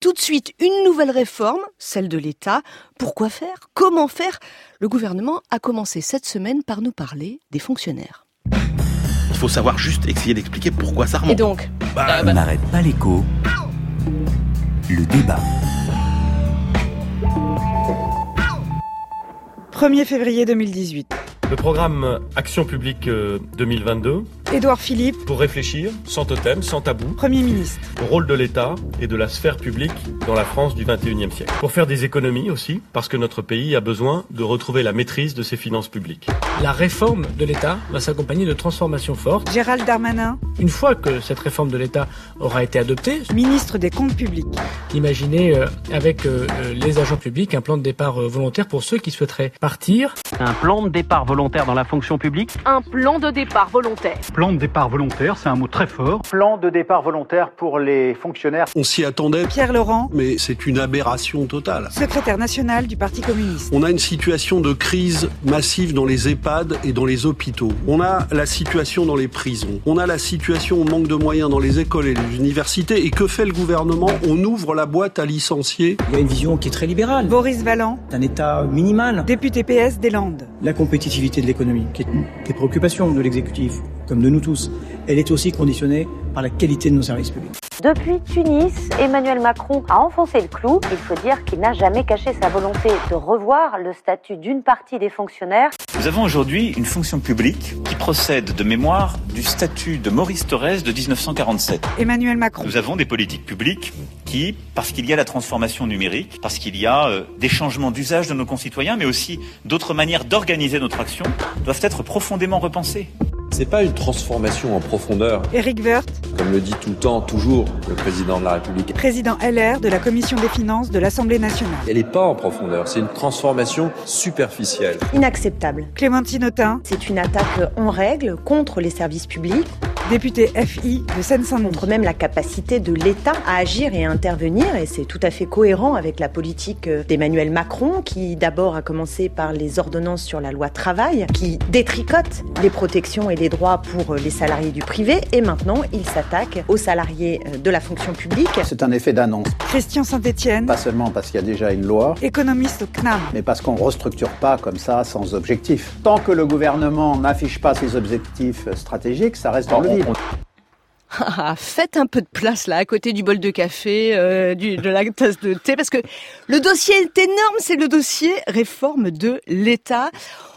Tout de suite, une nouvelle réforme, celle de l'État. Pourquoi faire? Comment faire? Le gouvernement a commencé cette semaine par nous parler des fonctionnaires. Il faut savoir juste essayer d'expliquer pourquoi ça remonte. Et donc Bah, On n'arrête pas l'écho. Le débat. 1er février 2018. Le programme Action publique euh, 2022 Édouard Philippe, pour réfléchir, sans totem, sans tabou, Premier ministre. au rôle de l'État et de la sphère publique dans la France du 21e siècle. Pour faire des économies aussi, parce que notre pays a besoin de retrouver la maîtrise de ses finances publiques. La réforme de l'État va s'accompagner de transformations fortes. Gérald Darmanin, Une fois que cette réforme de l'État aura été adoptée, ministre des Comptes publics. imaginez euh, avec euh, euh, les agents publics un plan de départ euh, volontaire pour ceux qui souhaiteraient partir. Un plan de départ volontaire dans la fonction publique un plan de départ volontaire. Plan de départ volontaire, c'est un mot très fort. Plan de départ volontaire pour les fonctionnaires. On s'y attendait, Pierre Laurent, mais c'est une aberration totale. secrétaire national du Parti communiste. On a une situation de crise massive dans les EHPAD et dans les hôpitaux. On a la situation dans les prisons. On a la situation au manque de moyens dans les écoles et les universités. Et que fait le gouvernement? On ouvre la boîte à licencier. Il y a une vision qui est très libérale, Boris Valland, d'un État minimal. député PS des Landes. La compétitivité de l'économie, qui est une des préoccupations de l'exécutif, comme de nous tous, elle est aussi conditionnée par la qualité de nos services publics. Depuis Tunis, Emmanuel Macron a enfoncé le clou. Il faut dire qu'il n'a jamais caché sa volonté de revoir le statut d'une partie des fonctionnaires. Nous avons aujourd'hui une fonction publique qui procède de mémoire du statut de Maurice Thorez de 1947. Emmanuel Macron. Nous avons des politiques publiques qui, parce qu'il y a la transformation numérique, parce qu'il y a euh, des changements d'usage de nos concitoyens, mais aussi d'autres manières d'organiser notre action, doivent être profondément repensées. C'est pas une transformation en profondeur, Éric Woerth, comme le dit tout le temps, toujours, le président de la République. président LR de la Commission des finances de l'Assemblée nationale. Elle n'est pas en profondeur, c'est une transformation superficielle. Inacceptable. Clémentine Autain, C'est une attaque en règle contre les services publics, député FI de Seine-Saint-Denis. contre même la capacité de l'État à agir et à intervenir, et c'est tout à fait cohérent avec la politique euh, d'Emmanuel Macron, qui d'abord a commencé par les ordonnances sur la loi travail, qui détricote les protections et les droits pour euh, les salariés du privé, et maintenant il s'attaque aux salariés euh, de la fonction publique. C'est un effet d'annonce. Christian Saint-Etienne, Pas seulement parce qu'il y a déjà une loi, économiste au CNAM. mais parce qu'on ne restructure pas comme ça sans objectif. Tant que le gouvernement n'affiche pas ses objectifs stratégiques, ça reste dans le vide. Ah, faites un peu de place là, à côté du bol de café, euh, du, de la tasse de thé, parce que le dossier est énorme, c'est le dossier réforme de l'État.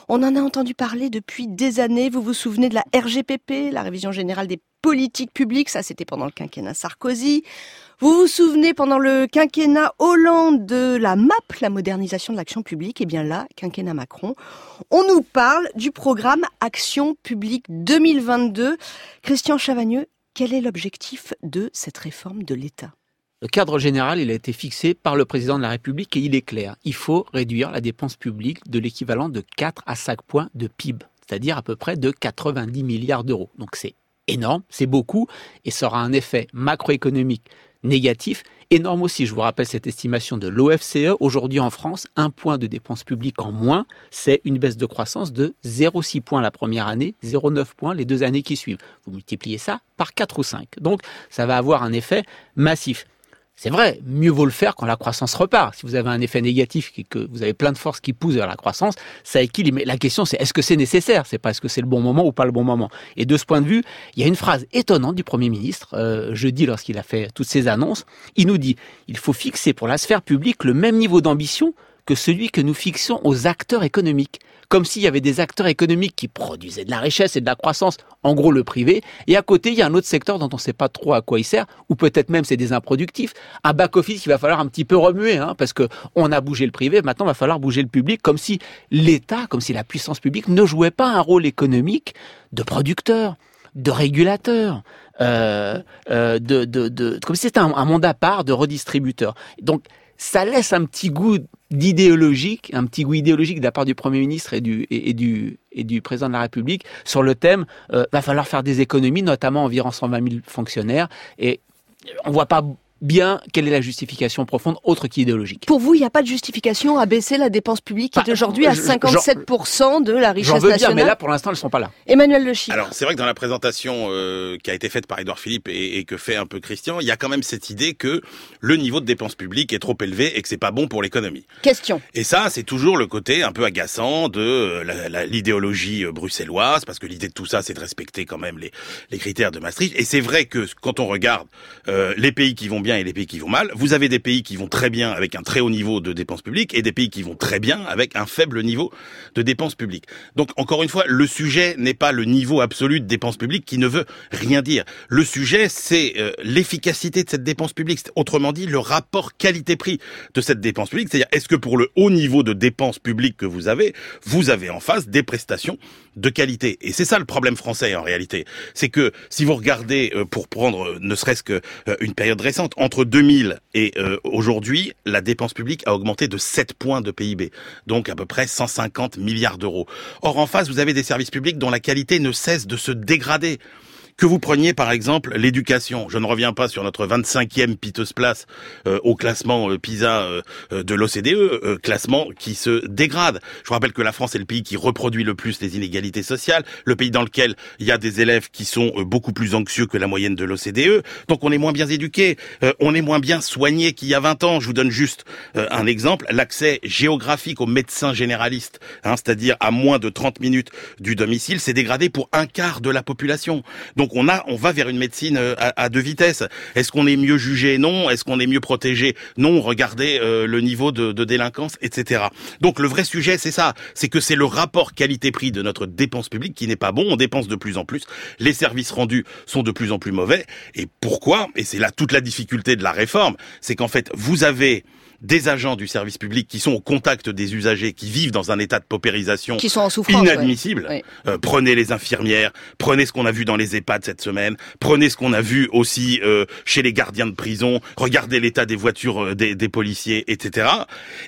On en a entendu parler depuis des années. Vous vous souvenez de la RGPP, la révision générale des politiques publiques, ça c'était pendant le quinquennat Sarkozy. Vous vous souvenez pendant le quinquennat Hollande de la MAP, la modernisation de l'action publique Eh bien là, quinquennat Macron, on nous parle du programme Action publique 2022. Christian Chavagneux, quel est l'objectif de cette réforme de l'État? Le cadre général, il a été fixé par le président de la République et il est clair. Il faut réduire la dépense publique de l'équivalent de 4 à 5 points de PIB, c'est-à-dire à peu près de 90 milliards d'euros. Donc c'est énorme, c'est beaucoup et ça aura un effet macroéconomique négatif, énorme aussi. Je vous rappelle cette estimation de l'OFCE. Aujourd'hui en France, un point de dépenses publiques en moins, c'est une baisse de croissance de 0,6 points la première année, 0,9 points les deux années qui suivent. Vous multipliez ça par 4 ou 5. Donc ça va avoir un effet massif. C'est vrai, mieux vaut le faire quand la croissance repart. Si vous avez un effet négatif et que vous avez plein de forces qui poussent vers la croissance, ça équilibre. Mais la question, c'est est-ce que c'est nécessaire? C'est pas est-ce que c'est le bon moment ou pas le bon moment. Et de ce point de vue, il y a une phrase étonnante du Premier ministre, euh, jeudi, lorsqu'il a fait toutes ces annonces. Il nous dit il faut fixer pour la sphère publique le même niveau d'ambition que celui que nous fixons aux acteurs économiques. Comme s'il y avait des acteurs économiques qui produisaient de la richesse et de la croissance, en gros le privé, et à côté il y a un autre secteur dont on ne sait pas trop à quoi il sert, ou peut-être même c'est des improductifs, un back-office qu'il va falloir un petit peu remuer, hein, parce que on a bougé le privé, maintenant il va falloir bouger le public, comme si l'État, comme si la puissance publique ne jouait pas un rôle économique de producteur, de régulateur, euh, euh, de, comme si c'était un, un monde à part de redistributeur. Donc ça laisse un petit goût d'idéologique, un petit goût idéologique de la part du Premier ministre et du, et, Président de la République sur le thème euh, va falloir faire des économies, notamment environ 120 000 fonctionnaires. Et on voit pas bien quelle est la justification profonde autre qu'idéologique. Pour vous, il n'y a pas de justification à baisser la dépense publique qui est aujourd'hui à 57% de la richesse J'en veux bien, nationale mais là, pour l'instant, elles sont pas là. Emmanuel Le Chiffre. Alors c'est vrai que dans la présentation euh, qui a été faite par Édouard Philippe et, et que fait un peu Christian, il y a quand même cette idée que le niveau de dépenses publiques est trop élevé et que c'est pas bon pour l'économie. Question. Et ça, c'est toujours le côté un peu agaçant de euh, l'idéologie euh, bruxelloise, parce que l'idée de tout ça, c'est de respecter quand même les, les critères de Maastricht. Et c'est vrai que quand on regarde euh, les pays qui vont bien et les pays qui vont mal, vous avez des pays qui vont très bien avec un très haut niveau de dépenses publiques et des pays qui vont très bien avec un faible niveau de dépenses publiques. Donc encore une fois, le sujet n'est pas le niveau absolu de dépenses publiques qui ne veut rien dire. Le sujet, c'est euh, l'efficacité de cette dépense publique. Autrement dit, le rapport qualité-prix de cette dépense publique. C'est-à-dire, est-ce que pour le haut niveau de dépenses publiques que vous avez, vous avez en face des prestations de qualité Et c'est ça le problème français en réalité. C'est que si vous regardez, euh, pour prendre euh, ne serait-ce que euh, période récente, entre 2000 et aujourd'hui, la dépense publique a augmenté de 7 points de PIB, donc à peu près 150 milliards d'euros. Or, en face, vous avez des services publics dont la qualité ne cesse de se dégrader. Que vous preniez par exemple l'éducation, je ne reviens pas sur notre 25e piteuse place euh, au classement euh, PISA euh, euh, de l'OCDE, euh, classement qui se dégrade. Je vous rappelle que la France est le pays qui reproduit le plus les inégalités sociales, le pays dans lequel il y a des élèves qui sont beaucoup plus anxieux que la moyenne de l'OCDE. Donc on est moins bien éduqué, on est moins bien soigné qu'il y a 20 ans. Je vous donne juste un exemple, l'accès géographique aux médecins généralistes, hein, c'est-à-dire à moins de 30 minutes du domicile, s'est dégradé pour un quart de la population. On a, on va vers une médecine euh, à, à deux vitesses. Est-ce qu'on est mieux jugé? Non. Est-ce qu'on est mieux protégé? Non. Regardez euh, le niveau de, de délinquance, etc. Donc le vrai sujet, c'est ça, c'est que c'est le rapport qualité-prix de notre dépense publique qui n'est pas bon. On dépense de plus en plus. Les services rendus sont de plus en plus mauvais. Et pourquoi? Et c'est là toute la difficulté de la réforme, c'est qu'en fait vous avez des agents du service public qui sont au contact des usagers, qui vivent dans un état de paupérisation Qui sont en souffrance, inadmissible. ouais. Euh, prenez les infirmières, prenez ce qu'on a vu dans les EHPAD cette semaine, prenez ce qu'on a vu aussi euh, chez les gardiens de prison, regardez l'état des voitures euh, des, des policiers, etc.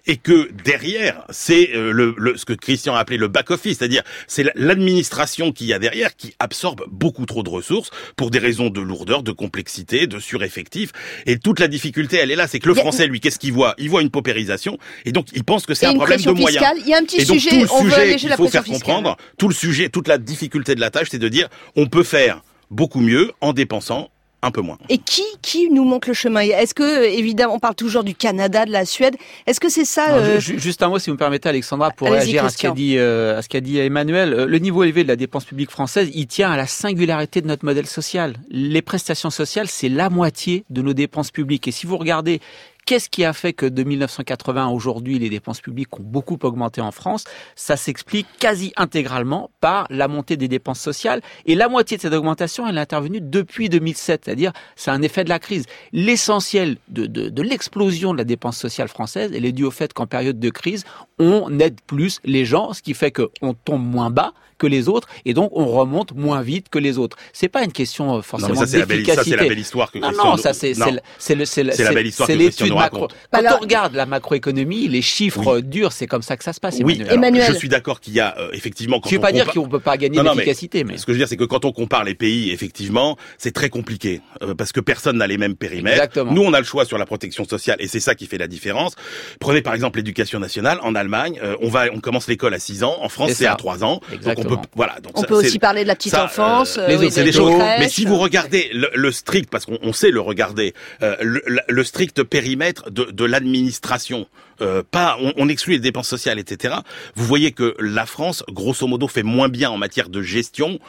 Et que derrière, c'est euh, le, le- ce que Christian a appelé le back-office, c'est-à-dire c'est la- l'administration qui y a derrière qui absorbe beaucoup trop de ressources pour des raisons de lourdeur, de complexité, de sureffectif. Et toute la difficulté, elle est là, c'est que le Il Français, lui, qu'est-ce qu'il voit? Il voit une paupérisation, et donc il pense que c'est un problème de moyens. Il y a un petit et donc, sujet, tout le on veut sujet alléger qu'il la faut faire fiscale. comprendre, tout le sujet, toute la difficulté de la tâche, c'est de dire on peut faire beaucoup mieux en dépensant un peu moins. Et qui, qui nous montre le chemin? Est-ce que, évidemment, on parle toujours du Canada, de la Suède. Est-ce que c'est ça euh, ju- ju- Juste un mot, si vous me permettez, Alexandra, pour réagir à ce qu'a dit, euh, à ce qu'a dit Emmanuel. Euh, Le niveau élevé de la dépense publique française, il tient à la singularité de notre modèle social. Les prestations sociales, c'est la moitié de nos dépenses publiques. Et si vous regardez Qu'est-ce qui a fait que de 1980 à aujourd'hui, les dépenses publiques ont beaucoup augmenté en France? Ça s'explique quasi intégralement par la montée des dépenses sociales. Et la moitié de cette augmentation, elle est intervenue depuis 2007, c'est-à-dire c'est un effet de la crise. L'essentiel de, de, l'explosion de la dépense sociale française, elle est due au fait qu'en période de crise, on aide plus les gens, ce qui fait qu'on tombe moins bas que les autres et donc on remonte moins vite que les autres. C'est pas une question euh, forcément Non, mais ça, c'est la belle- d'efficacité. ça, c'est la belle histoire que non, Christian non, ça c'est non. c'est l'étude nous macro. Quand Alors- on regarde la macroéconomie, les chiffres durs, c'est comme ça que ça se passe. Oui, Emmanuel. je suis d'accord qu'il y a euh, effectivement. Quand Je veux on pas dire qu'on peut pas gagner non, mais d'efficacité, mais Ce que je veux dire, c'est que quand on compare les pays, effectivement, c'est très compliqué euh, parce que personne n'a les mêmes périmètres. Exactement. Nous, on a le choix sur la protection sociale et c'est ça qui fait la différence. Prenez par exemple l'éducation nationale en Allemagne. euh, on va, on commence l'école à 6 ans. En France, C'est à 3 ans. Donc on Exactement. Peut, voilà. Donc On ça, peut aussi parler de la petite ça, enfance, euh, les oui, autres, c'est des des choses. crèches. Mais si vous regardez le, le strict, parce qu'on on sait le regarder, euh, le, le strict périmètre de, de l'administration, euh, pas, on, on exclut les dépenses sociales, etc. Vous voyez que la France, grosso modo, fait moins bien en matière de gestion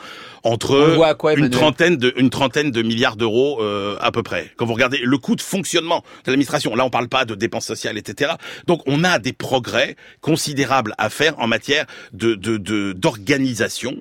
On entre quoi, une trentaine de une trentaine de milliards d'euros euh, à peu près. Quand vous regardez le coût de fonctionnement de l'administration, là on parle pas de dépenses sociales, etc. Donc on a des progrès considérables à faire en matière de de de- d'organisation.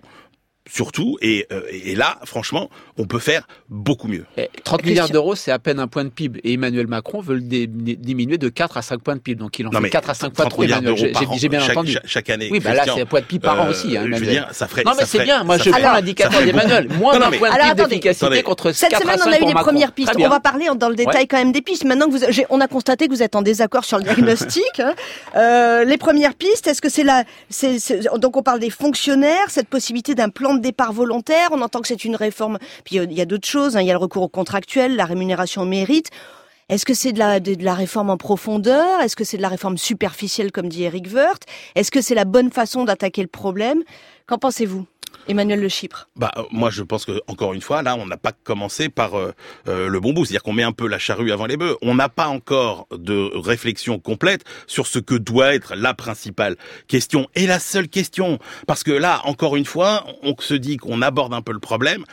Surtout, et, euh, et là, franchement, on peut faire beaucoup mieux. Eh, 30 milliards d'euros, c'est à peine un point de PIB. Et Emmanuel Macron veut le diminuer de 4 à 5 points de PIB. Donc il en Non, fait mais 4 à 5 fois 30 trop, milliards Emmanuel. J'ai par an, j'ai bien chaque- entendu. chaque- chaque année, Oui, bah là, c'est un point de PIB par an Euh, aussi, hein, je veux dire, ça ferait- non, mais c'est bien. Moi, je prends l'indicateur d'Emmanuel. Moins d'un point de PIB d'efficacité Attendez. contre 4 Cette semaine, 5 on a eu les premières pistes. On va parler dans le détail quand même des pistes. Maintenant que on a constaté que vous êtes en désaccord sur le diagnostic. hein. Euh, les premières pistes, est-ce que c'est c'est- donc on parle des fonctionnaires, cette possibilité d'un plan de départ volontaire. On entend que c'est une réforme. Puis euh, il y a d'autres choses. hein. Il y a le recours au contractuel, la rémunération au mérite. Est-ce que c'est de la, réforme en profondeur? Est-ce que c'est de la réforme superficielle, comme dit Eric Woerth? Est-ce que c'est la bonne façon d'attaquer le problème? Qu'en pensez-vous? Emmanuel Le Chypre. Bah moi je pense que encore une fois là on n'a pas commencé par euh, euh, le bon bout, c'est-à-dire qu'on met un peu la charrue avant les bœufs. On n'a pas encore de réflexion complète sur ce que doit être la principale question et la seule question parce que là encore une fois on se dit qu'on aborde un peu le problème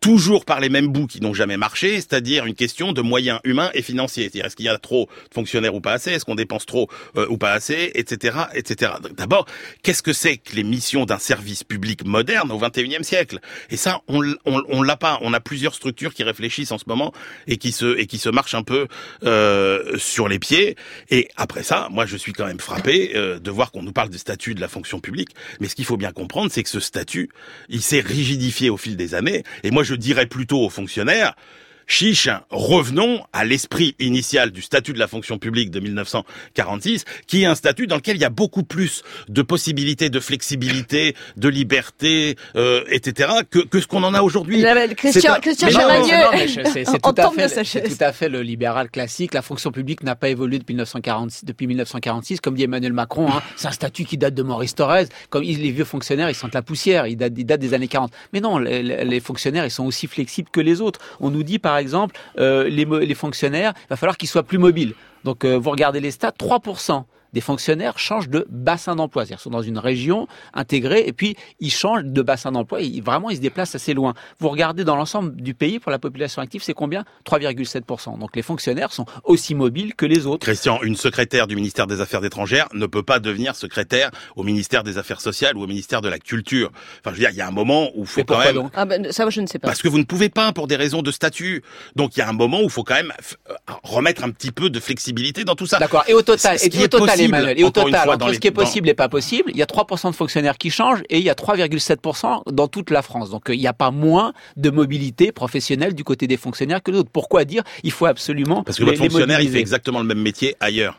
toujours par les mêmes bouts qui n'ont jamais marché, c'est-à-dire une question de moyens humains et financiers. C'est-à-dire est-ce qu'il y a trop de fonctionnaires ou pas assez, est-ce qu'on dépense trop euh, ou pas assez, etc., etc. D'abord, qu'est-ce que c'est que les missions d'un service public moderne au XXIe siècle? Et ça, on, on, on l'a pas. On a plusieurs structures qui réfléchissent en ce moment et qui se et qui se marchent un peu euh, sur les pieds. Et après ça, moi, je suis quand même frappé euh, de voir qu'on nous parle du statut de la fonction publique. Mais ce qu'il faut bien comprendre, c'est que ce statut, il s'est rigidifié au fil des années. Et moi, dirais plutôt aux fonctionnaires, chiche, revenons à l'esprit initial du statut de la fonction publique de 1946, qui est un statut dans lequel il y a beaucoup plus de possibilités de flexibilité, de liberté, euh, etc., que, que ce qu'on en a aujourd'hui. Christian, c'est tout, à fait, tout à fait le libéral classique. La fonction publique n'a pas évolué depuis 1946. Depuis 1946 comme dit Emmanuel Macron, hein, c'est un statut qui date de Maurice Thorez. Comme les vieux fonctionnaires, ils sentent la poussière, ils datent, ils datent des années 40. Mais non, les, les, fonctionnaires, ils sont aussi flexibles que les autres. On nous dit, par exemple, euh, les, fonctionnaires, il va falloir qu'ils soient plus mobiles. Donc, euh, vous regardez les stats, 3% des fonctionnaires changent de bassin d'emploi. C'est-à-dire sont dans une région intégrée et puis ils changent de bassin d'emploi. Ils, vraiment, ils se déplacent assez loin. Vous regardez dans l'ensemble du pays, pour la population active, c'est combien? 3,7%. Donc les fonctionnaires sont aussi mobiles que les autres. Christian, une secrétaire du ministère des Affaires étrangères ne peut pas devenir secrétaire au ministère des Affaires sociales ou au ministère de la Culture. Enfin, je veux dire, il y a un moment où il faut quand même... Donc? Ah ben, ça, je ne sais pas. Parce que vous ne pouvez pas pour des raisons de statut. Donc il y a un moment où il faut quand même remettre un petit peu de flexibilité dans tout ça. D'accord. Et au total, et au total, Emmanuel, et au total, entre ce qui est possible et pas possible, il y a 3% de fonctionnaires qui changent et il y a 3,7% dans toute la France. Donc il n'y a pas moins de mobilité professionnelle du côté des fonctionnaires que d'autres. Pourquoi dire il faut absolument Parce que votre fonctionnaire, il fait exactement le même métier ailleurs.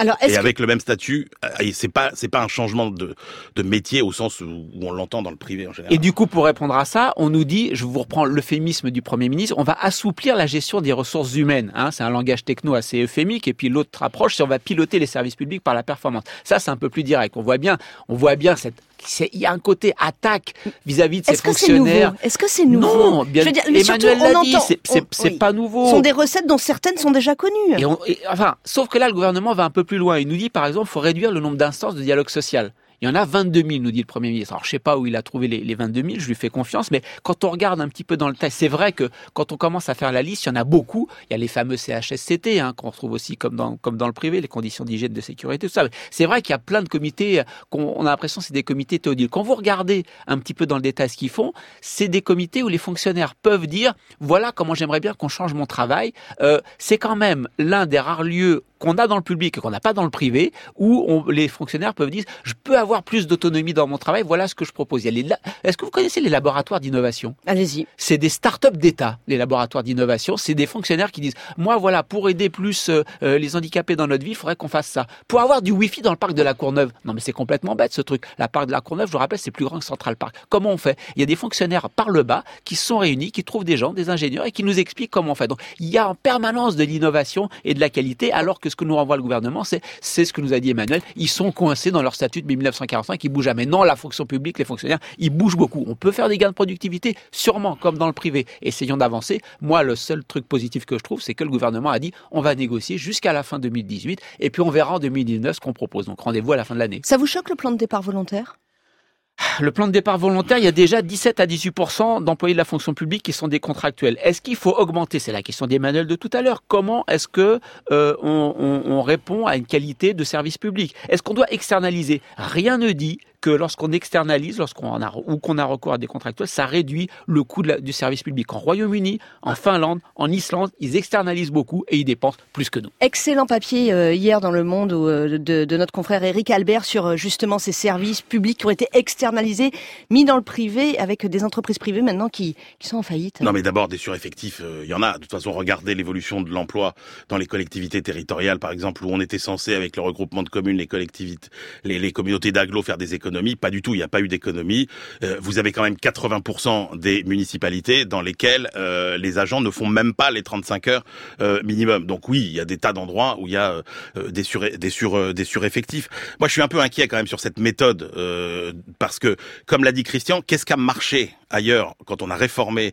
Alors, et avec le même statut, c'est pas c'est pas un changement de, de métier au sens où, on l'entend dans le privé en général. Et du coup, pour répondre à ça, on nous dit, je vous reprends l'euphémisme du Premier ministre, on va assouplir la gestion des ressources humaines. Hein, c'est un langage techno assez euphémique. Et puis l'autre approche, c'est on va piloter les services publics par la performance. Ça, c'est un peu plus direct. On voit bien, on voit bien cette il y a un côté attaque vis-à-vis de ces fonctionnaires. Est-ce que c'est nouveau? Non, bien, Je dire, mais Emmanuel l'a dit, c'est pas nouveau. Ce sont des recettes dont certaines sont déjà connues. Et, on, et enfin, sauf que là, le gouvernement va un peu plus loin. Il nous dit, par exemple, il faut réduire le nombre d'instances de dialogue social. Il y en a 22 000, nous dit le Premier ministre. Alors, je sais pas où il a trouvé les, les 22 000, je lui fais confiance, mais quand on regarde un petit peu dans le texte, c'est vrai que quand on commence à faire la liste, il y en a beaucoup. Il y a les fameux CHSCT, hein, qu'on retrouve aussi comme dans, le privé, les conditions d'hygiène, de sécurité, tout ça. C'est vrai qu'il y a plein de comités, qu'on on a l'impression que c'est des comités théodiles. Quand vous regardez un petit peu dans le détail ce qu'ils font, c'est des comités où les fonctionnaires peuvent dire, voilà comment j'aimerais bien qu'on change mon travail. Euh, c'est quand même l'un des rares lieux qu'on a dans le public et qu'on n'a pas dans le privé, où les fonctionnaires peuvent dire je peux avoir plus d'autonomie dans mon travail, voilà ce que je propose. Est-ce que vous connaissez les laboratoires d'innovation? Allez-y. C'est des start-up d'État, les laboratoires d'innovation. C'est des fonctionnaires qui disent moi voilà, pour aider plus euh, euh, les handicapés dans notre vie, il faudrait qu'on fasse ça. Pour avoir du Wi-Fi dans le parc de la Courneuve. Non mais c'est complètement bête ce truc. La parc de la Courneuve, je vous rappelle, c'est plus grand que Central Park. Comment on fait? Il y a des fonctionnaires par le bas qui sont réunis, qui trouvent des gens, des ingénieurs et qui nous expliquent comment on fait. Donc il y a en permanence de l'innovation et de la qualité, alors que ce que nous renvoie le gouvernement, c'est ce que nous a dit Emmanuel. Ils sont coincés dans leur statut de 1945, ils bougent jamais. Non, la fonction publique, les fonctionnaires, ils bougent beaucoup. On peut faire des gains de productivité, sûrement, comme dans le privé. Essayons d'avancer. Moi, le seul truc positif que je trouve, c'est que le gouvernement a dit on va négocier jusqu'à la fin 2018 et puis on verra en 2019 ce qu'on propose. Donc rendez-vous à la fin de l'année. Ça vous choque le plan de départ volontaire? Le plan de départ volontaire, il y a déjà 17 à 18% d'employés de la fonction publique qui sont des contractuels. Est-ce qu'il faut augmenter? C'est la question d'Emmanuel de tout à l'heure. Comment est-ce que euh, on, on, on, répond à une qualité de service public? Est-ce qu'on doit externaliser? Rien ne dit que lorsqu'on externalise, lorsqu'on a ou qu'on a recours à des contractuels, ça réduit le coût de la, du service public. En Royaume-Uni, en Finlande, en Islande, ils externalisent beaucoup et ils dépensent plus que nous. Excellent papier euh, hier dans le Monde euh, de, de, notre confrère Eric Albert sur euh, justement ces services publics qui ont été externalisés, mis dans le privé avec des entreprises privées maintenant qui, qui sont en faillite. Non mais d'abord des sureffectifs, il y en a. De toute façon, regardez l'évolution de l'emploi dans les collectivités territoriales, par exemple, où on était censé avec le regroupement de communes, les collectivités, les, les communautés d'agglo faire des économies Pas du tout, il n'y a pas eu d'économie. Euh, vous avez quand même 80% des municipalités dans lesquelles euh, les agents ne font même pas les 35 heures euh, minimum. Donc oui, il y a des tas d'endroits où il y a des, sur, des, sur, des sureffectifs. Moi, je suis un peu inquiet quand même sur cette méthode parce que, comme l'a dit Christian, qu'est-ce qui a marché ailleurs quand on a réformé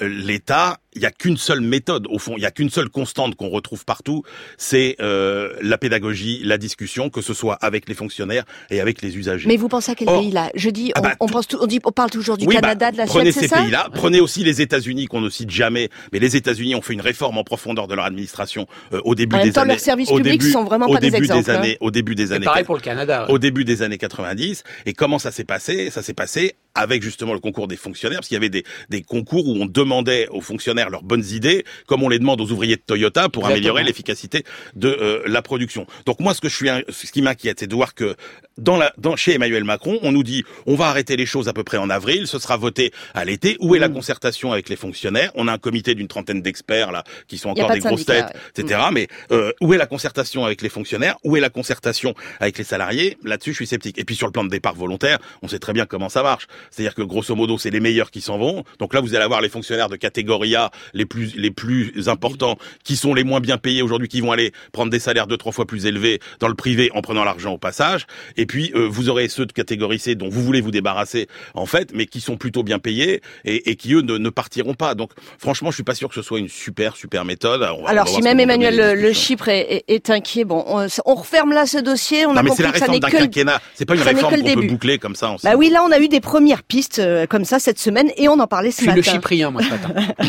l'État il y a qu'une seule méthode au fond, il y a qu'une seule constante qu'on retrouve partout, c'est euh, la pédagogie, la discussion, que ce soit avec les fonctionnaires et avec les usagers. Mais vous pensez à quel Or- pays là? Je dis, Ah on, bah, on pense, tout- on dit, on parle toujours du Oui, bah, Canada, de la prenez Suède, c'est ces pays-là, prenez aussi les États-Unis qu'on ne cite jamais, mais les États-Unis ont fait une réforme en profondeur de leur administration euh, au début En même des temps, années. leurs services publics début, sont vraiment pas des début exemples, hein. années, au début des années. pareil pour le Canada. ouais. Au début des années 90. Et comment ça s'est passé? Ça s'est passé avec justement le concours des fonctionnaires, parce qu'il y avait des, des concours où on demandait aux fonctionnaires leurs bonnes idées, comme on les demande aux ouvriers de Toyota pour Exactement. améliorer l'efficacité de euh, la production. Donc moi, ce que je suis, ce qui m'inquiète, c'est de voir que dans la, dans, chez Emmanuel Macron, on nous dit on va arrêter les choses à peu près en avril, ce sera voté à l'été. Où Mm. est la concertation avec les fonctionnaires? On a un comité d'une trentaine d'experts là qui sont encore des de grosses têtes, etc. Mais euh, où est la concertation avec les fonctionnaires? Où est la concertation avec les salariés? Là-dessus, je suis sceptique. Et puis sur le plan de départ volontaire, on sait très bien comment ça marche. C'est-à-dire que grosso modo, c'est les meilleurs qui s'en vont. Donc là, vous allez avoir les fonctionnaires de catégorie A, les plus les plus importants, qui sont les moins bien payés aujourd'hui, qui vont aller prendre des salaires deux trois fois plus élevés dans le privé en prenant l'argent au passage. Et puis euh, vous aurez ceux de catégorie C dont vous voulez vous débarrasser en fait, mais qui sont plutôt bien payés et, et qui eux ne, ne partiront pas. Donc franchement, je suis pas sûr que ce soit une super super méthode. On va- on va Alors, si même Emmanuel Le, le. Chypre est, est- est inquiet, bon, on, on referme là ce dossier. On Non a mais c'est compris la que ça réforme n'est d'un que le. C'est pas une réforme qu'on peut boucler comme ça. en Bah oui, là, on a eu des premières pistes euh, comme ça cette semaine et on en parlait Je ce suis matin. le Chyprien, moi, ce matin.